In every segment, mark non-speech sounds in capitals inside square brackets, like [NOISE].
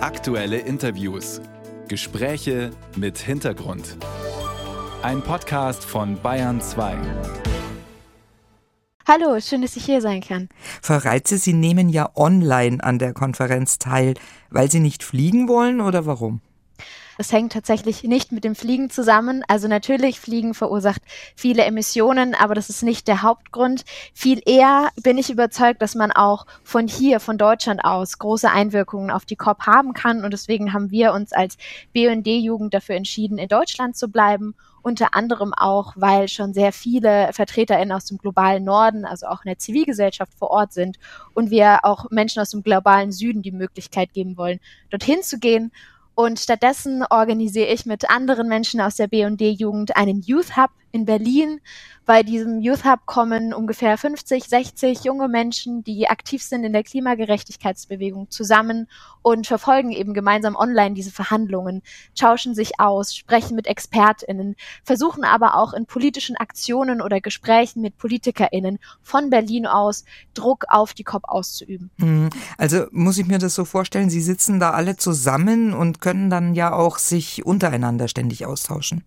Aktuelle Interviews. Gespräche mit Hintergrund. Ein Podcast von Bayern 2. Hallo, schön, dass ich hier sein kann. Frau Reitze, Sie nehmen ja online an der Konferenz teil, weil Sie nicht fliegen wollen oder warum? Es hängt tatsächlich nicht mit dem Fliegen zusammen. Also natürlich, Fliegen verursacht viele Emissionen, aber das ist nicht der Hauptgrund. Viel eher bin ich überzeugt, dass man auch von hier, von Deutschland aus, große Einwirkungen auf die COP haben kann. Und deswegen haben wir uns als BND-Jugend dafür entschieden, in Deutschland zu bleiben unter anderem auch, weil schon sehr viele VertreterInnen aus dem globalen Norden, also auch in der Zivilgesellschaft vor Ort sind und wir auch Menschen aus dem globalen Süden die Möglichkeit geben wollen, dorthin zu gehen und stattdessen organisiere ich mit anderen Menschen aus der B&D-Jugend einen Youth Hub in Berlin. Bei diesem Youth Hub kommen ungefähr 50, 60 junge Menschen, die aktiv sind in der Klimagerechtigkeitsbewegung zusammen und verfolgen eben gemeinsam online diese Verhandlungen, tauschen sich aus, sprechen mit ExpertInnen, versuchen aber auch in politischen Aktionen oder Gesprächen mit PolitikerInnen von Berlin aus Druck auf die COP auszuüben. Mhm. Also muss ich mir das so vorstellen, Sie sitzen da alle zusammen und können dann ja auch sich untereinander ständig austauschen.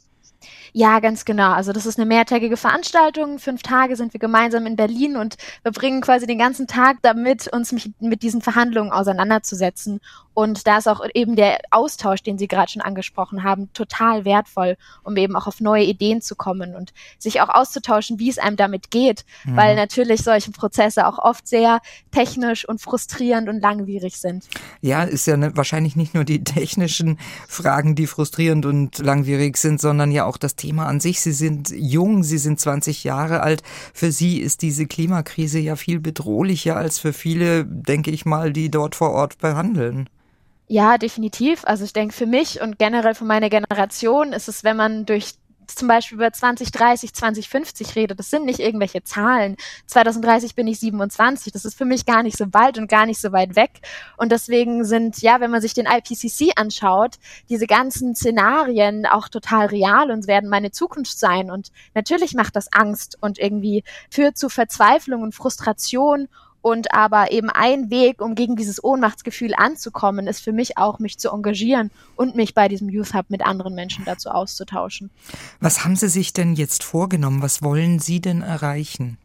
Ja, ganz genau. Also das ist eine mehrtägige Veranstaltung. Fünf Tage sind wir gemeinsam in Berlin und wir bringen quasi den ganzen Tag damit, uns mit, diesen Verhandlungen auseinanderzusetzen. Und da ist auch eben der Austausch, den Sie gerade schon angesprochen haben, total wertvoll, um eben auch auf neue Ideen zu kommen und sich auch auszutauschen, wie es einem damit geht, mhm. weil natürlich solche Prozesse auch oft sehr technisch und frustrierend und langwierig sind. Ja, ist ja ne, wahrscheinlich nicht nur die technischen Fragen, die frustrierend und langwierig sind, sondern ja auch das Thema an sich. Sie sind jung, Sie sind 20 Jahre alt. Für Sie ist diese Klimakrise ja viel bedrohlicher als für viele, denke ich mal, die dort vor Ort behandeln. Ja, definitiv. Also ich denke, für mich und generell für meine Generation ist es, wenn man durch zum Beispiel über 2030, 2050 rede, das sind nicht irgendwelche Zahlen. 2030 bin ich 27, das ist für mich gar nicht so bald und gar nicht so weit weg. Und deswegen sind, ja, wenn man sich den IPCC anschaut, diese ganzen Szenarien auch total real und werden meine Zukunft sein. Und natürlich macht das Angst und irgendwie führt zu Verzweiflung und Frustration und aber eben ein Weg, um gegen dieses Ohnmachtsgefühl anzukommen, ist für mich auch, mich zu engagieren und mich bei diesem Youth Hub mit anderen Menschen dazu auszutauschen. Was haben Sie sich denn jetzt vorgenommen? Was wollen Sie denn erreichen?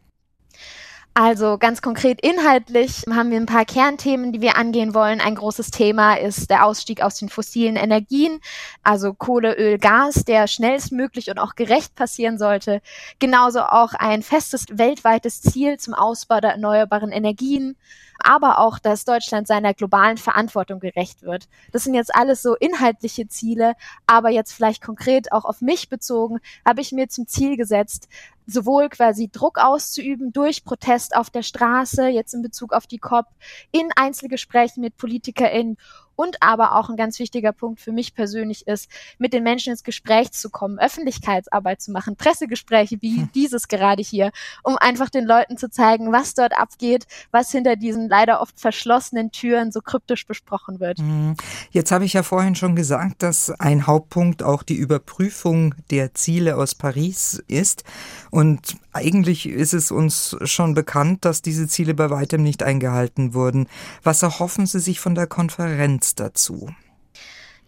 Also ganz konkret inhaltlich haben wir ein paar Kernthemen, die wir angehen wollen. Ein großes Thema ist der Ausstieg aus den fossilen Energien, also Kohle, Öl, Gas, der schnellstmöglich und auch gerecht passieren sollte. Genauso auch ein festes weltweites Ziel zum Ausbau der erneuerbaren Energien aber auch, dass Deutschland seiner globalen Verantwortung gerecht wird. Das sind jetzt alles so inhaltliche Ziele, aber jetzt vielleicht konkret auch auf mich bezogen, habe ich mir zum Ziel gesetzt, sowohl quasi Druck auszuüben durch Protest auf der Straße, jetzt in Bezug auf die COP, in Einzelgesprächen mit PolitikerInnen und aber auch ein ganz wichtiger Punkt für mich persönlich ist, mit den Menschen ins Gespräch zu kommen, Öffentlichkeitsarbeit zu machen, Pressegespräche wie hm. dieses gerade hier, um einfach den Leuten zu zeigen, was dort abgeht, was hinter diesen leider oft verschlossenen Türen so kryptisch besprochen wird. Hm. Jetzt habe ich ja vorhin schon gesagt, dass ein Hauptpunkt auch die Überprüfung der Ziele aus Paris ist. Und eigentlich ist es uns schon bekannt, dass diese Ziele bei weitem nicht eingehalten wurden. Was erhoffen Sie sich von der Konferenz? dazu?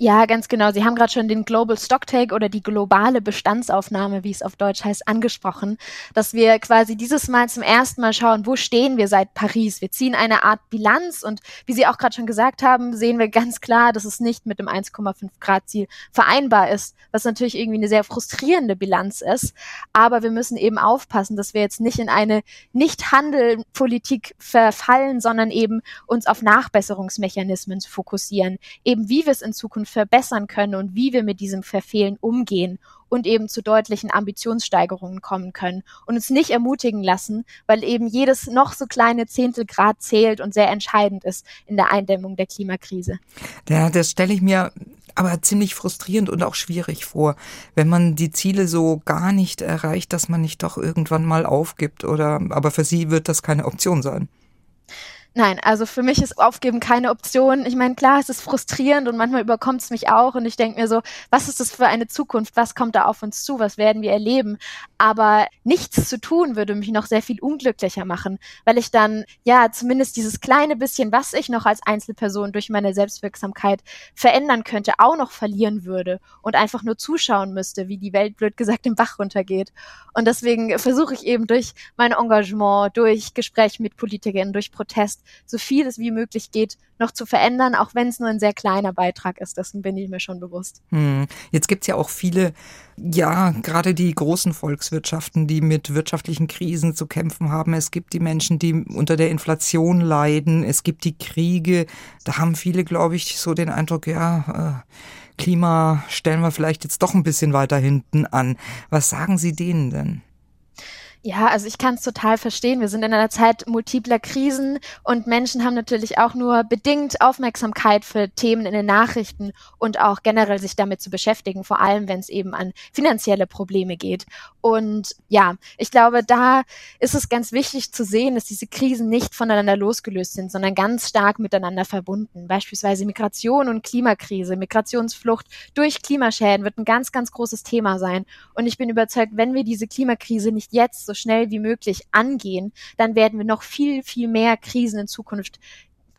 Ja, ganz genau. Sie haben gerade schon den Global Stocktake oder die globale Bestandsaufnahme, wie es auf Deutsch heißt, angesprochen, dass wir quasi dieses Mal zum ersten Mal schauen, wo stehen wir seit Paris. Wir ziehen eine Art Bilanz und wie Sie auch gerade schon gesagt haben, sehen wir ganz klar, dass es nicht mit dem 1,5 Grad Ziel vereinbar ist, was natürlich irgendwie eine sehr frustrierende Bilanz ist. Aber wir müssen eben aufpassen, dass wir jetzt nicht in eine Nicht-Handel-Politik verfallen, sondern eben uns auf Nachbesserungsmechanismen fokussieren, eben wie wir es in Zukunft verbessern können und wie wir mit diesem Verfehlen umgehen und eben zu deutlichen Ambitionssteigerungen kommen können und uns nicht ermutigen lassen, weil eben jedes noch so kleine Zehntelgrad zählt und sehr entscheidend ist in der Eindämmung der Klimakrise. Ja, das stelle ich mir aber ziemlich frustrierend und auch schwierig vor, wenn man die Ziele so gar nicht erreicht, dass man nicht doch irgendwann mal aufgibt oder aber für Sie wird das keine Option sein. Nein, also für mich ist Aufgeben keine Option. Ich meine, klar, es ist frustrierend und manchmal überkommt es mich auch und ich denke mir so, was ist das für eine Zukunft? Was kommt da auf uns zu? Was werden wir erleben? Aber nichts zu tun würde mich noch sehr viel unglücklicher machen, weil ich dann ja zumindest dieses kleine bisschen, was ich noch als Einzelperson durch meine Selbstwirksamkeit verändern könnte, auch noch verlieren würde und einfach nur zuschauen müsste, wie die Welt blöd gesagt im Bach runtergeht. Und deswegen versuche ich eben durch mein Engagement, durch Gespräche mit Politikern, durch Protest, so viel es wie möglich geht, noch zu verändern, auch wenn es nur ein sehr kleiner Beitrag ist. Dessen bin ich mir schon bewusst. Hm. Jetzt gibt's ja auch viele, ja, gerade die großen Volkswirtschaften, die mit wirtschaftlichen Krisen zu kämpfen haben. Es gibt die Menschen, die unter der Inflation leiden. Es gibt die Kriege. Da haben viele, glaube ich, so den Eindruck, ja, äh, Klima stellen wir vielleicht jetzt doch ein bisschen weiter hinten an. Was sagen Sie denen denn? Ja, also ich kann es total verstehen. Wir sind in einer Zeit multipler Krisen und Menschen haben natürlich auch nur bedingt Aufmerksamkeit für Themen in den Nachrichten und auch generell sich damit zu beschäftigen, vor allem wenn es eben an finanzielle Probleme geht. Und ja, ich glaube, da ist es ganz wichtig zu sehen, dass diese Krisen nicht voneinander losgelöst sind, sondern ganz stark miteinander verbunden. Beispielsweise Migration und Klimakrise, Migrationsflucht durch Klimaschäden wird ein ganz, ganz großes Thema sein. Und ich bin überzeugt, wenn wir diese Klimakrise nicht jetzt so schnell wie möglich angehen, dann werden wir noch viel, viel mehr Krisen in Zukunft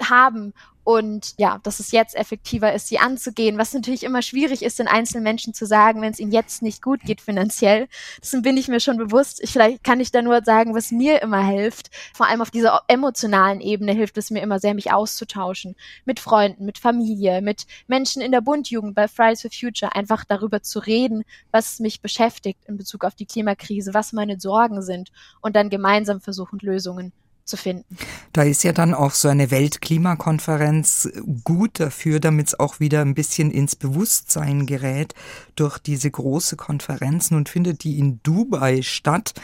haben und ja, dass es jetzt effektiver ist, sie anzugehen, was natürlich immer schwierig ist, den einzelnen Menschen zu sagen, wenn es ihnen jetzt nicht gut geht finanziell. Dessen bin ich mir schon bewusst. Ich, vielleicht kann ich da nur sagen, was mir immer hilft. Vor allem auf dieser emotionalen Ebene hilft es mir immer sehr, mich auszutauschen. Mit Freunden, mit Familie, mit Menschen in der Bundjugend bei Fridays for Future. Einfach darüber zu reden, was mich beschäftigt in Bezug auf die Klimakrise, was meine Sorgen sind und dann gemeinsam versuchen, Lösungen zu finden. Da ist ja dann auch so eine Weltklimakonferenz gut dafür, damit es auch wieder ein bisschen ins Bewusstsein gerät durch diese große Konferenz. Nun findet die in Dubai statt.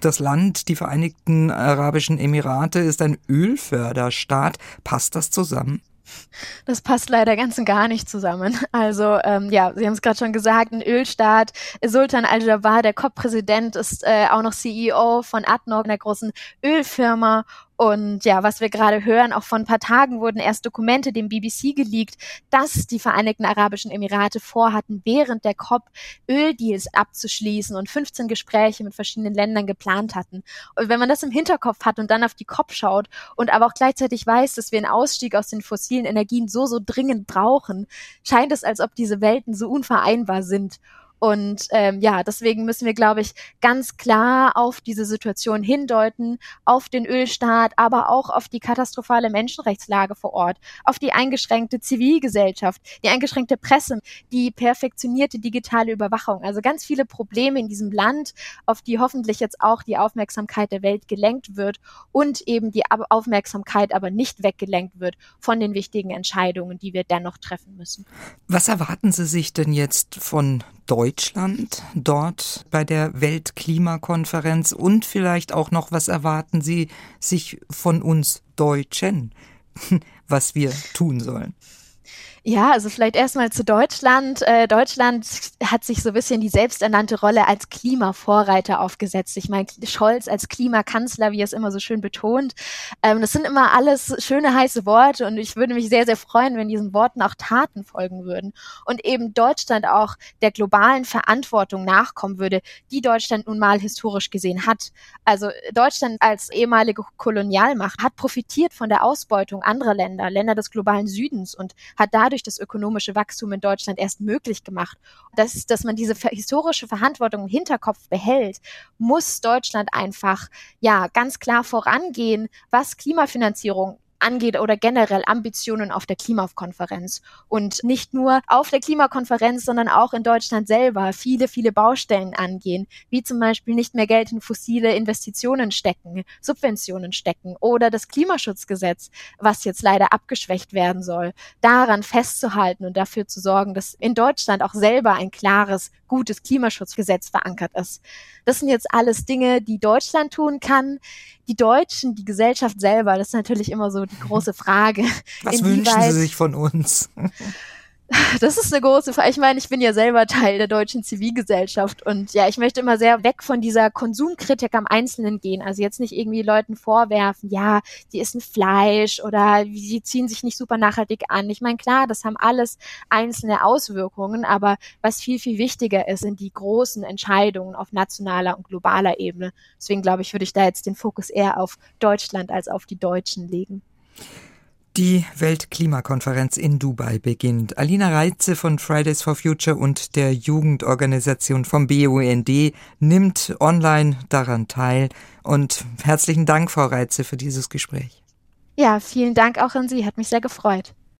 Das Land, die Vereinigten Arabischen Emirate, ist ein Ölförderstaat. Passt das zusammen? Das passt leider ganz und gar nicht zusammen. Also ähm, ja, Sie haben es gerade schon gesagt, ein Ölstaat. Sultan Al-Jabbar, der COP-Präsident, ist äh, auch noch CEO von ADNOC, einer großen Ölfirma. Und ja, was wir gerade hören, auch vor ein paar Tagen wurden erst Dokumente dem BBC geleakt, dass die Vereinigten Arabischen Emirate vorhatten, während der COP Öldeals abzuschließen und 15 Gespräche mit verschiedenen Ländern geplant hatten. Und wenn man das im Hinterkopf hat und dann auf die COP schaut und aber auch gleichzeitig weiß, dass wir einen Ausstieg aus den fossilen Energien so, so dringend brauchen, scheint es, als ob diese Welten so unvereinbar sind. Und ähm, ja, deswegen müssen wir, glaube ich, ganz klar auf diese Situation hindeuten, auf den Ölstaat, aber auch auf die katastrophale Menschenrechtslage vor Ort, auf die eingeschränkte Zivilgesellschaft, die eingeschränkte Presse, die perfektionierte digitale Überwachung. Also ganz viele Probleme in diesem Land, auf die hoffentlich jetzt auch die Aufmerksamkeit der Welt gelenkt wird und eben die Aufmerksamkeit aber nicht weggelenkt wird von den wichtigen Entscheidungen, die wir dennoch treffen müssen. Was erwarten Sie sich denn jetzt von Deutschland dort bei der Weltklimakonferenz und vielleicht auch noch, was erwarten Sie sich von uns Deutschen, [LAUGHS] was wir tun sollen? Ja, also vielleicht erstmal zu Deutschland. Äh, Deutschland hat sich so ein bisschen die selbsternannte Rolle als Klimavorreiter aufgesetzt. Ich meine, Scholz als Klimakanzler, wie er es immer so schön betont. Ähm, das sind immer alles schöne, heiße Worte und ich würde mich sehr, sehr freuen, wenn diesen Worten auch Taten folgen würden und eben Deutschland auch der globalen Verantwortung nachkommen würde, die Deutschland nun mal historisch gesehen hat. Also Deutschland als ehemalige Kolonialmacht hat profitiert von der Ausbeutung anderer Länder, Länder des globalen Südens und hat da dadurch das ökonomische Wachstum in Deutschland erst möglich gemacht. Das dass man diese historische Verantwortung im Hinterkopf behält, muss Deutschland einfach, ja, ganz klar vorangehen, was Klimafinanzierung angeht oder generell Ambitionen auf der Klimakonferenz. Und nicht nur auf der Klimakonferenz, sondern auch in Deutschland selber viele, viele Baustellen angehen, wie zum Beispiel nicht mehr Geld in fossile Investitionen stecken, Subventionen stecken oder das Klimaschutzgesetz, was jetzt leider abgeschwächt werden soll, daran festzuhalten und dafür zu sorgen, dass in Deutschland auch selber ein klares, gutes Klimaschutzgesetz verankert ist. Das sind jetzt alles Dinge, die Deutschland tun kann. Die Deutschen, die Gesellschaft selber, das ist natürlich immer so die große Frage. Was wünschen Sie sich von uns? [LAUGHS] [LAUGHS] Das ist eine große Frage. Ich meine, ich bin ja selber Teil der deutschen Zivilgesellschaft und ja, ich möchte immer sehr weg von dieser Konsumkritik am Einzelnen gehen. Also jetzt nicht irgendwie Leuten vorwerfen, ja, die essen Fleisch oder sie ziehen sich nicht super nachhaltig an. Ich meine, klar, das haben alles einzelne Auswirkungen, aber was viel, viel wichtiger ist, sind die großen Entscheidungen auf nationaler und globaler Ebene. Deswegen glaube ich, würde ich da jetzt den Fokus eher auf Deutschland als auf die Deutschen legen. Die Weltklimakonferenz in Dubai beginnt. Alina Reitze von Fridays for Future und der Jugendorganisation vom BUND nimmt online daran teil. Und herzlichen Dank, Frau Reitze, für dieses Gespräch. Ja, vielen Dank auch an Sie. Hat mich sehr gefreut.